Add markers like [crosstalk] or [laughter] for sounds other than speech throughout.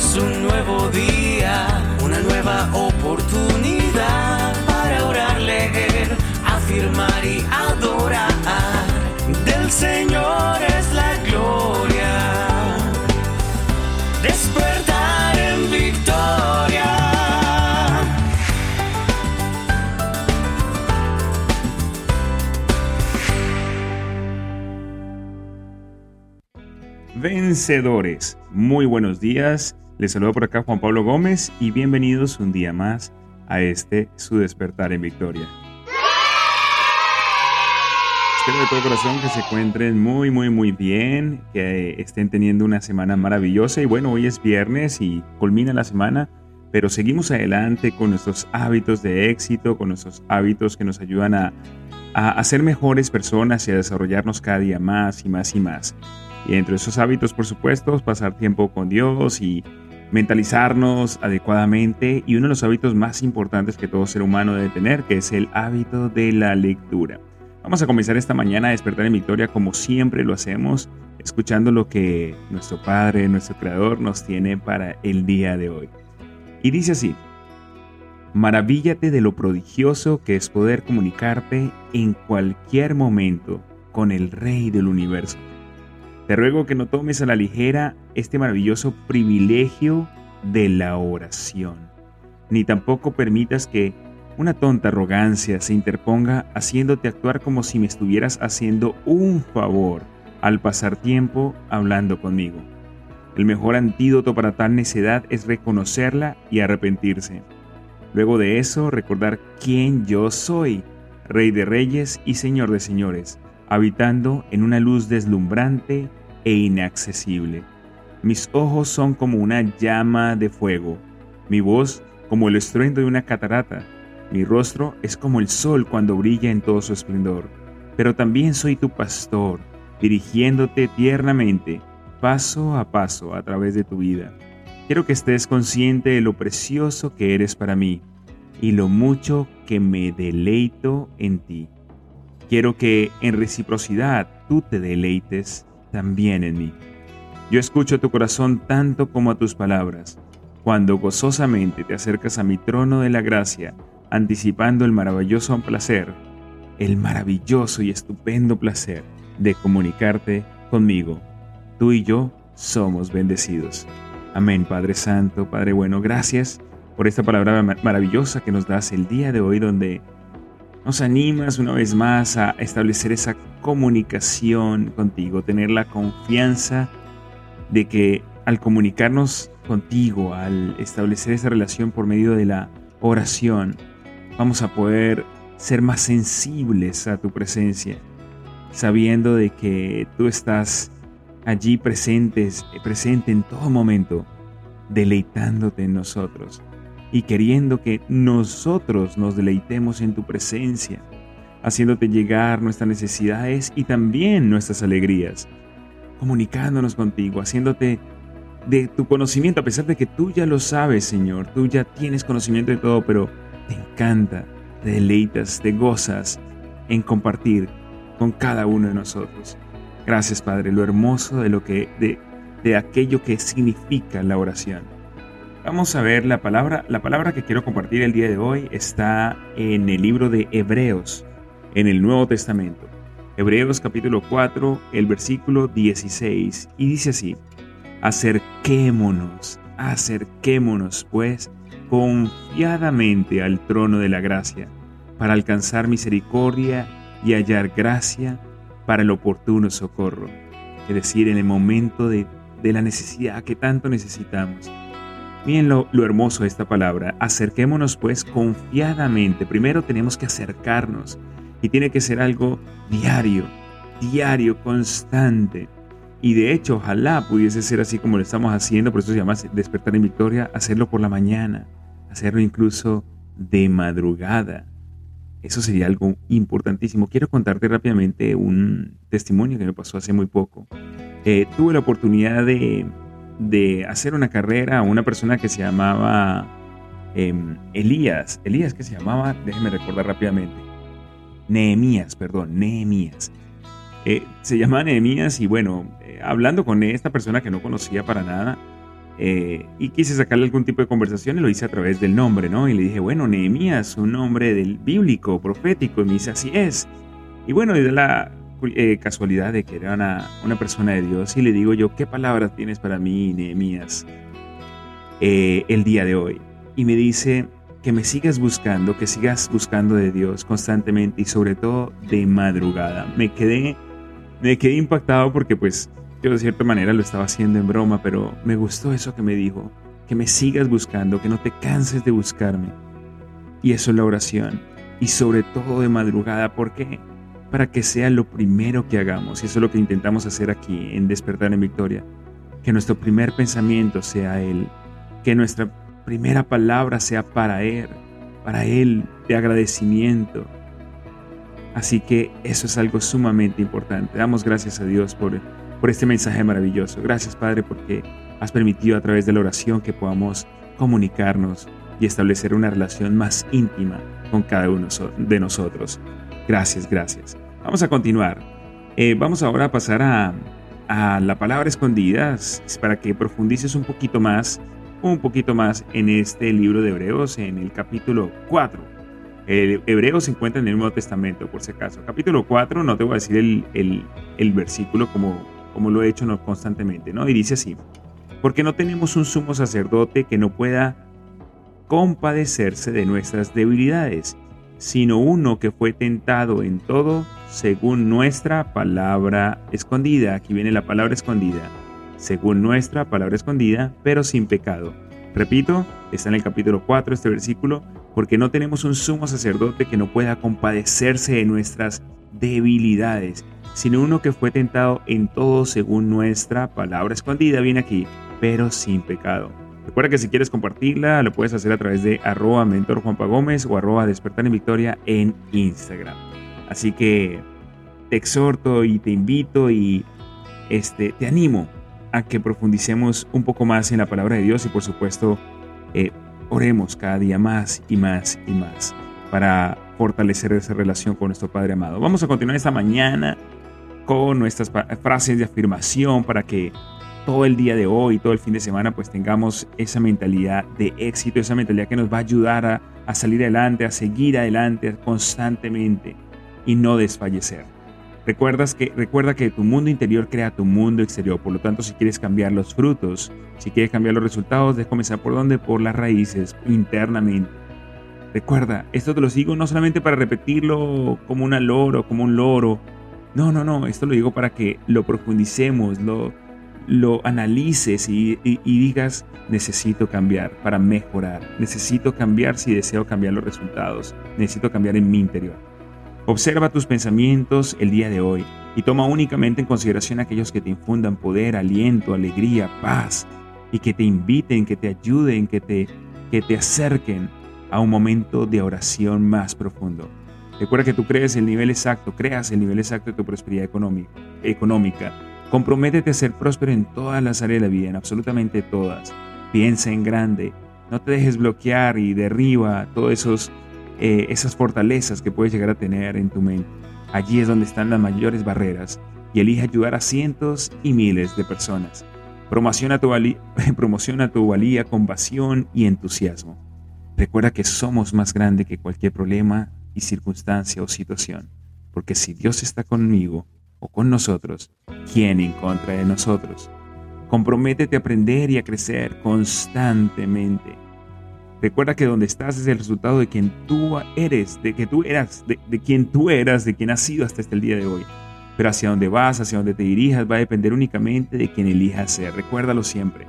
es un nuevo día, una nueva oportunidad para orar, leer, afirmar y adorar. Del Señor es la gloria. Despertar en victoria. Vencedores, muy buenos días. Les saludo por acá Juan Pablo Gómez y bienvenidos un día más a este su despertar en victoria. Espero de todo corazón que se encuentren muy, muy, muy bien, que estén teniendo una semana maravillosa y bueno, hoy es viernes y culmina la semana, pero seguimos adelante con nuestros hábitos de éxito, con nuestros hábitos que nos ayudan a, a, ser mejores personas y a desarrollarnos cada día más y más y más. Y entre esos hábitos, por supuesto, pasar tiempo con Dios y mentalizarnos adecuadamente y uno de los hábitos más importantes que todo ser humano debe tener, que es el hábito de la lectura. Vamos a comenzar esta mañana a despertar en victoria como siempre lo hacemos, escuchando lo que nuestro Padre, nuestro Creador nos tiene para el día de hoy. Y dice así, maravíllate de lo prodigioso que es poder comunicarte en cualquier momento con el Rey del universo. Te ruego que no tomes a la ligera este maravilloso privilegio de la oración, ni tampoco permitas que una tonta arrogancia se interponga haciéndote actuar como si me estuvieras haciendo un favor al pasar tiempo hablando conmigo. El mejor antídoto para tal necedad es reconocerla y arrepentirse. Luego de eso, recordar quién yo soy, Rey de Reyes y Señor de Señores, habitando en una luz deslumbrante e inaccesible. Mis ojos son como una llama de fuego, mi voz como el estruendo de una catarata, mi rostro es como el sol cuando brilla en todo su esplendor, pero también soy tu pastor, dirigiéndote tiernamente, paso a paso a través de tu vida. Quiero que estés consciente de lo precioso que eres para mí y lo mucho que me deleito en ti. Quiero que en reciprocidad tú te deleites también en mí. Yo escucho tu corazón tanto como a tus palabras, cuando gozosamente te acercas a mi trono de la gracia anticipando el maravilloso placer, el maravilloso y estupendo placer de comunicarte conmigo. Tú y yo somos bendecidos. Amén, Padre Santo, Padre bueno, gracias por esta palabra maravillosa que nos das el día de hoy donde nos animas una vez más a establecer esa comunicación contigo, tener la confianza de que al comunicarnos contigo, al establecer esa relación por medio de la oración, vamos a poder ser más sensibles a tu presencia, sabiendo de que tú estás allí presentes, presente en todo momento, deleitándote en nosotros y queriendo que nosotros nos deleitemos en tu presencia, haciéndote llegar nuestras necesidades y también nuestras alegrías, comunicándonos contigo, haciéndote de tu conocimiento, a pesar de que tú ya lo sabes, Señor, tú ya tienes conocimiento de todo, pero te encanta, te deleitas, te gozas en compartir con cada uno de nosotros. Gracias, Padre, lo hermoso de lo que de, de aquello que significa la oración. Vamos a ver la palabra, la palabra que quiero compartir el día de hoy está en el libro de Hebreos, en el Nuevo Testamento. Hebreos capítulo 4, el versículo 16, y dice así: Acerquémonos, acerquémonos pues confiadamente al trono de la gracia, para alcanzar misericordia y hallar gracia para el oportuno socorro, es decir, en el momento de, la necesidad que tanto necesitamos. Miren lo, lo hermoso de esta palabra, acerquémonos pues confiadamente, primero tenemos que acercarnos y tiene que ser algo diario, diario, constante. Y de hecho, ojalá pudiese ser así como lo estamos haciendo, por eso se llama despertar en victoria, hacerlo por la mañana, hacerlo incluso de madrugada. Eso sería algo importantísimo. Quiero contarte rápidamente un testimonio que me pasó hace muy poco. Eh, tuve la oportunidad de, de, hacer una carrera a una persona que se llamaba em, Elías. Elías que se llamaba, déjeme recordar rápidamente. Nehemías, perdón, Nehemías. Eh, se llamaba Nehemías y bueno, eh, hablando con esta persona que no conocía para nada, Eh, y quise sacarle algún tipo de conversación y lo hice a través del nombre, ¿no? Y le dije, bueno, Nehemías, un nombre del bíblico, profético. Y me dice, así es. Y bueno, de la casualidad de que era una, una, persona de Dios y le digo yo, ¿qué palabras tienes para mí, Nehemías, eh, el día de hoy? Y me dice que me sigas buscando, que sigas buscando de Dios constantemente y sobre todo de madrugada. Me quedé, me quedé impactado porque pues yo de cierta manera lo estaba haciendo en broma, pero me gustó eso que me dijo, que me sigas buscando, que no te canses de buscarme. Y eso es la oración. Y sobre todo de madrugada, ¿por qué? para que sea lo primero que hagamos. Y eso es lo que intentamos hacer aquí en Despertar en Victoria. Que nuestro primer pensamiento sea Él. Que nuestra primera palabra sea para Él. Para Él de agradecimiento. Así que eso es algo sumamente importante. Damos gracias a Dios por, por este mensaje maravilloso. Gracias Padre porque has permitido a través de la oración que podamos comunicarnos y establecer una relación más íntima con cada uno de nosotros. Gracias, gracias. Vamos a continuar. Eh, vamos ahora a pasar a, la palabra escondida para que profundices un poquito más, un poquito más en este libro de Hebreos, en el capítulo 4. El Hebreo se encuentra en el Nuevo Testamento, por si acaso. Capítulo 4, no te voy a decir el, el, versículo como, como lo he hecho constantemente, ¿no? Y dice así, porque no tenemos un sumo sacerdote que no pueda compadecerse de nuestras debilidades sino uno que fue tentado en todo según nuestra palabra escondida. Aquí viene la palabra escondida. Según nuestra palabra escondida, pero sin pecado. Repito, está en el capítulo 4 este versículo, porque no tenemos un sumo sacerdote que no pueda compadecerse de nuestras debilidades, sino uno que fue tentado en todo según nuestra palabra escondida, viene aquí, pero sin pecado. Recuerda que si quieres compartirla, lo puedes hacer a través de arroba mentor Juanpa Gómez o despertar en victoria en Instagram. Así que te exhorto y te invito y este, te animo a que profundicemos un poco más en la palabra de Dios y por supuesto eh, oremos cada día más y más y más para fortalecer esa relación con nuestro Padre amado. Vamos a continuar esta mañana con nuestras frases de afirmación para que todo el día de hoy, todo el fin de semana, pues tengamos esa mentalidad de éxito, esa mentalidad que nos va a ayudar a, a salir adelante, a seguir adelante constantemente y no desfallecer. Recuerdas que, recuerda que tu mundo interior crea tu mundo exterior, por lo tanto si quieres cambiar los frutos, si quieres cambiar los resultados, debes comenzar por dónde? Por las raíces, internamente. Recuerda, esto te lo digo no solamente para repetirlo como una loro, como un loro. No, no, no, esto lo digo para que lo profundicemos, lo, lo analices y, digas, necesito cambiar para mejorar, necesito cambiar si deseo cambiar los resultados, necesito cambiar en mi interior. Observa tus pensamientos el día de hoy y toma únicamente en consideración aquellos que te infundan poder, aliento, alegría, paz y que te inviten, que te ayuden, que te, que te acerquen a un momento de oración más profundo. Recuerda que tú crees el nivel exacto, creas el nivel exacto de tu prosperidad económica, Comprométete a ser próspero en todas las áreas de la vida, en absolutamente todas. Piensa en grande. No te dejes bloquear y derriba todas eh, esas fortalezas que puedes llegar a tener en tu mente. Allí es donde están las mayores barreras y elige ayudar a cientos y miles de personas. Promociona tu, valía, [laughs] promociona tu valía con pasión y entusiasmo. Recuerda que somos más grandes que cualquier problema y circunstancia o situación, porque si Dios está conmigo, o con nosotros, ¿quién en contra de nosotros? Comprométete a aprender y a crecer constantemente. Recuerda que donde estás es el resultado de quien tú eres, de que tú eras, de, de quien tú eras, de quien has sido hasta este el día de hoy. Pero hacia dónde vas, hacia dónde te dirijas, va a depender únicamente de quien elijas ser. Recuérdalo siempre.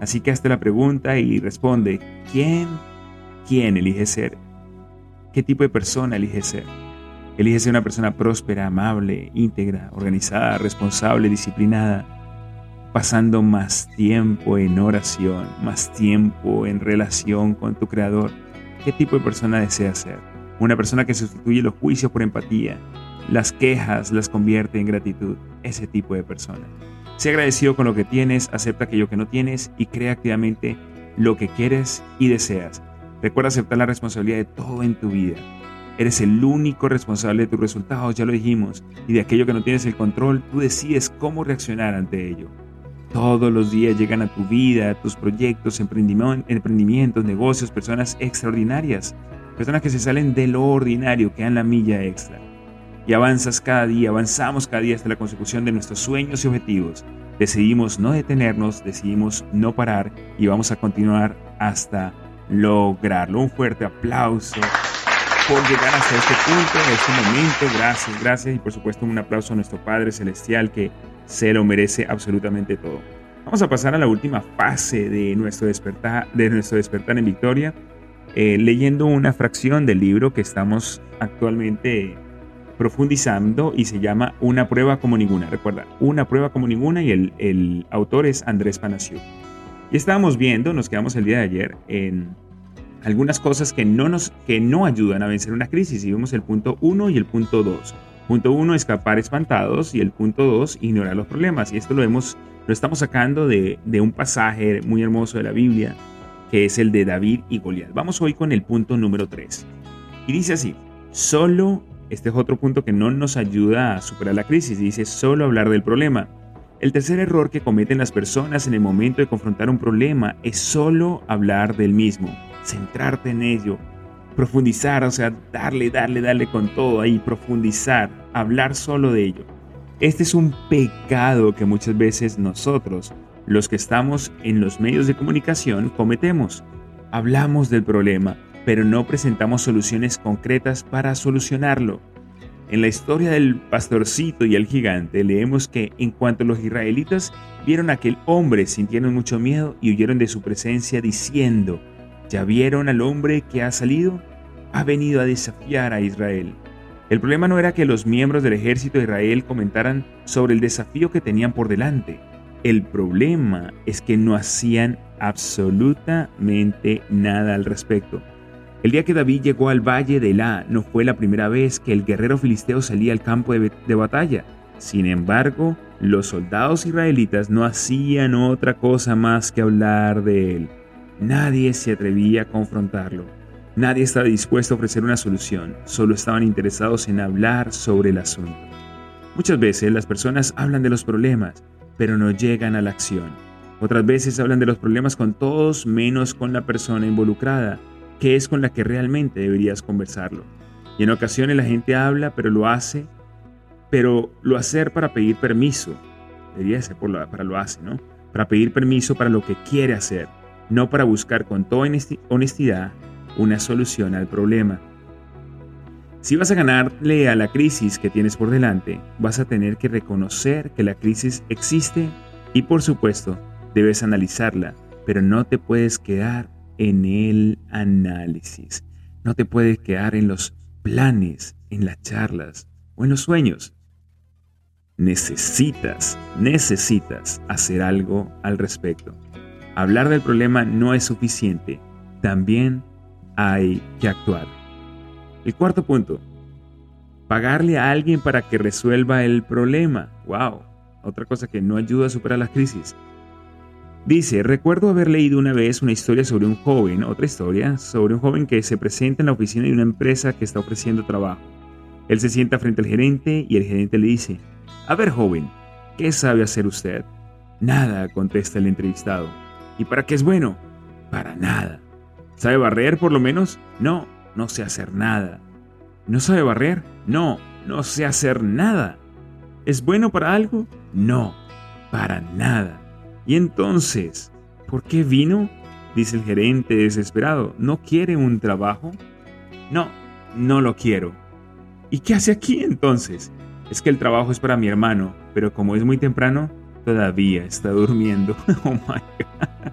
Así que hazte la pregunta y responde, ¿quién, quién elige ser? ¿Qué tipo de persona elige ser? Elige ser una persona próspera, amable, íntegra, organizada, responsable, disciplinada, pasando más tiempo en oración, más tiempo en relación con tu Creador. ¿Qué tipo de persona deseas ser? Una persona que sustituye los juicios por empatía, las quejas las convierte en gratitud. Ese tipo de persona. Sé agradecido con lo que tienes, acepta aquello que no tienes y crea activamente lo que quieres y deseas. Recuerda aceptar la responsabilidad de todo en tu vida. Eres el único responsable de tus resultados, ya lo dijimos, y de aquello que no tienes el control, tú decides cómo reaccionar ante ello. Todos los días llegan a tu vida, a tus proyectos, emprendimientos, negocios, personas extraordinarias, personas que se salen de lo ordinario, que dan la milla extra. Y avanzas cada día, avanzamos cada día hasta la consecución de nuestros sueños y objetivos. Decidimos no detenernos, decidimos no parar y vamos a continuar hasta lograrlo. Un fuerte aplauso por llegar hasta este punto, este momento. Gracias, gracias. Y por supuesto un aplauso a nuestro Padre Celestial que se lo merece absolutamente todo. Vamos a pasar a la última fase de nuestro despertar, de nuestro despertar en victoria, eh, leyendo una fracción del libro que estamos actualmente profundizando y se llama Una prueba como ninguna. Recuerda, Una prueba como ninguna y el, el autor es Andrés Panacio. Y estábamos viendo, nos quedamos el día de ayer en algunas cosas que no, nos, que no ayudan a vencer una crisis. Y vimos el punto 1 y el punto 2. Punto 1, escapar espantados. Y el punto 2, ignorar los problemas. Y esto lo, hemos, lo estamos sacando de, de un pasaje muy hermoso de la Biblia, que es el de David y Goliat. Vamos hoy con el punto número 3. Y dice así, solo, este es otro punto que no nos ayuda a superar la crisis, dice solo hablar del problema. El tercer error que cometen las personas en el momento de confrontar un problema es solo hablar del mismo centrarte en ello, profundizar, o sea, darle, darle, darle con todo ahí, profundizar, hablar solo de ello. Este es un pecado que muchas veces nosotros, los que estamos en los medios de comunicación, cometemos. Hablamos del problema, pero no presentamos soluciones concretas para solucionarlo. En la historia del pastorcito y el gigante leemos que en cuanto los israelitas vieron a aquel hombre sintieron mucho miedo y huyeron de su presencia diciendo, ¿Ya vieron al hombre que ha salido? Ha venido a desafiar a Israel. El problema no era que los miembros del ejército de Israel comentaran sobre el desafío que tenían por delante. El problema es que no hacían absolutamente nada al respecto. El día que David llegó al valle de La no fue la primera vez que el guerrero filisteo salía al campo de, de, batalla. Sin embargo, los soldados israelitas no hacían otra cosa más que hablar de él. Nadie se atrevía a confrontarlo. Nadie estaba dispuesto a ofrecer una solución, solo estaban interesados en hablar sobre el asunto. Muchas veces las personas hablan de los problemas, pero no llegan a la acción. Otras veces hablan de los problemas con todos menos con la persona involucrada, que es con la que realmente deberías conversarlo. Y en ocasiones la gente habla, pero lo hace, pero lo hacer para pedir permiso. Debería ser para lo hace, ¿no? Para pedir permiso para lo que quiere hacer no para buscar con toda honestidad una solución al problema. Si vas a ganarle a la crisis que tienes por delante, vas a tener que reconocer que la crisis existe y por supuesto debes analizarla, pero no te puedes quedar en el análisis, no te puedes quedar en los planes, en las charlas o en los sueños. Necesitas, necesitas hacer algo al respecto. Hablar del problema no es suficiente, también hay que actuar. El cuarto punto, pagarle a alguien para que resuelva el problema. ¡Wow! Otra cosa que no ayuda a superar la crisis. Dice, recuerdo haber leído una vez una historia sobre un joven, otra historia, sobre un joven que se presenta en la oficina de una empresa que está ofreciendo trabajo. Él se sienta frente al gerente y el gerente le dice, a ver joven, ¿qué sabe hacer usted? Nada, contesta el entrevistado. ¿Y para qué es bueno? Para nada. ¿Sabe barrer por lo menos? No, no sé hacer nada. ¿No sabe barrer? No, no sé hacer nada. ¿Es bueno para algo? No, para nada. Y entonces, ¿por qué vino? Dice el gerente desesperado. ¿No quiere un trabajo? No, no lo quiero. ¿Y qué hace aquí entonces? Es que el trabajo es para mi hermano, pero como es muy temprano, todavía está durmiendo. [laughs] oh my God.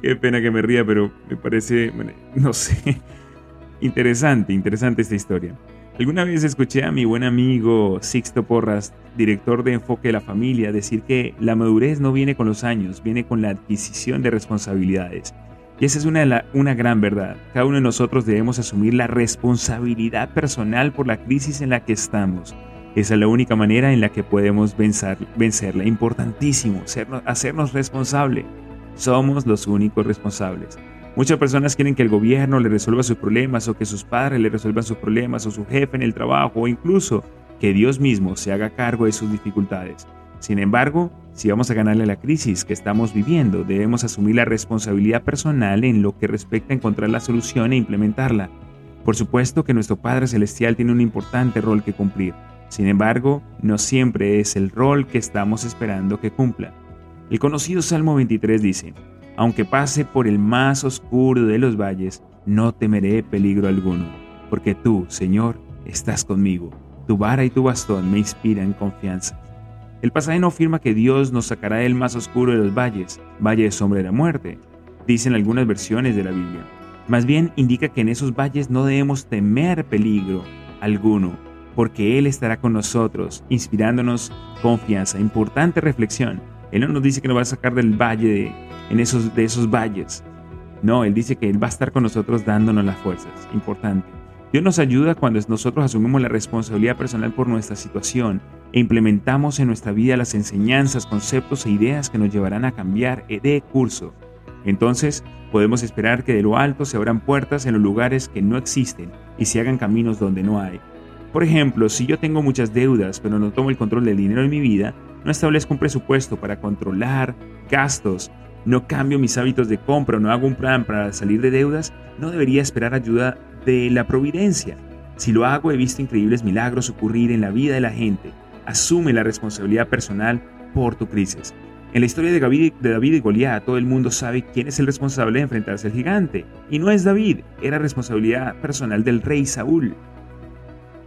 Qué pena que me ría, pero me parece, no sé, interesante, interesante esta historia. Alguna vez escuché a mi buen amigo Sixto Porras, director de Enfoque de la Familia, decir que la madurez no viene con los años, viene con la adquisición de responsabilidades. Y esa es una, una gran verdad. Cada uno de nosotros debemos asumir la responsabilidad personal por la crisis en la que estamos. Esa es la única manera en la que podemos vencer, vencerla. Importantísimo, hacernos responsables. Somos los únicos responsables. Muchas personas quieren que el gobierno le resuelva sus problemas o que sus padres le resuelvan sus problemas o su jefe en el trabajo o incluso que Dios mismo se haga cargo de sus dificultades. Sin embargo, si vamos a ganarle a la crisis que estamos viviendo, debemos asumir la responsabilidad personal en lo que respecta a encontrar la solución e implementarla. Por supuesto que nuestro Padre Celestial tiene un importante rol que cumplir. Sin embargo, no siempre es el rol que estamos esperando que cumpla. El conocido Salmo 23 dice, Aunque pase por el más oscuro de los valles, no temeré peligro alguno, porque tú, Señor, estás conmigo. Tu vara y tu bastón me inspiran confianza. El pasaje no afirma que Dios nos sacará del más oscuro de los valles, valle de sombra de la muerte, dicen algunas versiones de la Biblia. Más bien indica que en esos valles no debemos temer peligro alguno, porque Él estará con nosotros, inspirándonos confianza. Importante reflexión. Él no nos dice que nos va a sacar del valle de, en esos, de esos valles. No, Él dice que Él va a estar con nosotros dándonos las fuerzas. Importante. Dios nos ayuda cuando nosotros asumimos la responsabilidad personal por nuestra situación e implementamos en nuestra vida las enseñanzas, conceptos e ideas que nos llevarán a cambiar de curso. Entonces, podemos esperar que de lo alto se abran puertas en los lugares que no existen y se hagan caminos donde no hay. Por ejemplo, si yo tengo muchas deudas pero no tomo el control del dinero en mi vida, no establezco un presupuesto para controlar gastos, no cambio mis hábitos de compra, no hago un plan para salir de deudas, no debería esperar ayuda de la providencia. Si lo hago, he visto increíbles milagros ocurrir en la vida de la gente. Asume la responsabilidad personal por tu crisis. En la historia de David, de David y Goliat, todo el mundo sabe quién es el responsable de enfrentarse al gigante. Y no es David, era responsabilidad personal del rey Saúl.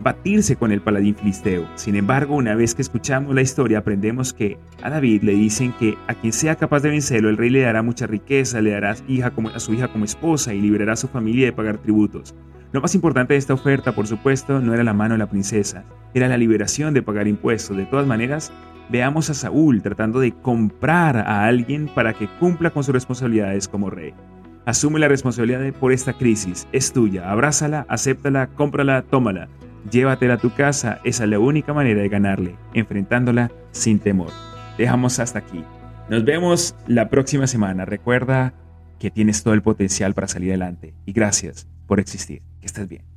Batirse con el paladín filisteo. Sin embargo, una vez que escuchamos la historia, aprendemos que a David le dicen que a quien sea capaz de vencerlo, el rey le dará mucha riqueza, le dará hija como, a su hija como esposa y liberará a su familia de pagar tributos. Lo más importante de esta oferta, por supuesto, no era la mano de la princesa, era la liberación de pagar impuestos. De todas maneras, veamos a Saúl tratando de comprar a alguien para que cumpla con sus responsabilidades como rey. Asume la responsabilidad por esta crisis, es tuya, abrázala, acéptala, cómprala, tómala, llévatela a tu casa, esa es la única manera de ganarle, enfrentándola sin temor. Dejamos hasta aquí. Nos vemos la próxima semana. Recuerda que tienes todo el potencial para salir adelante y gracias por existir. Que estés bien.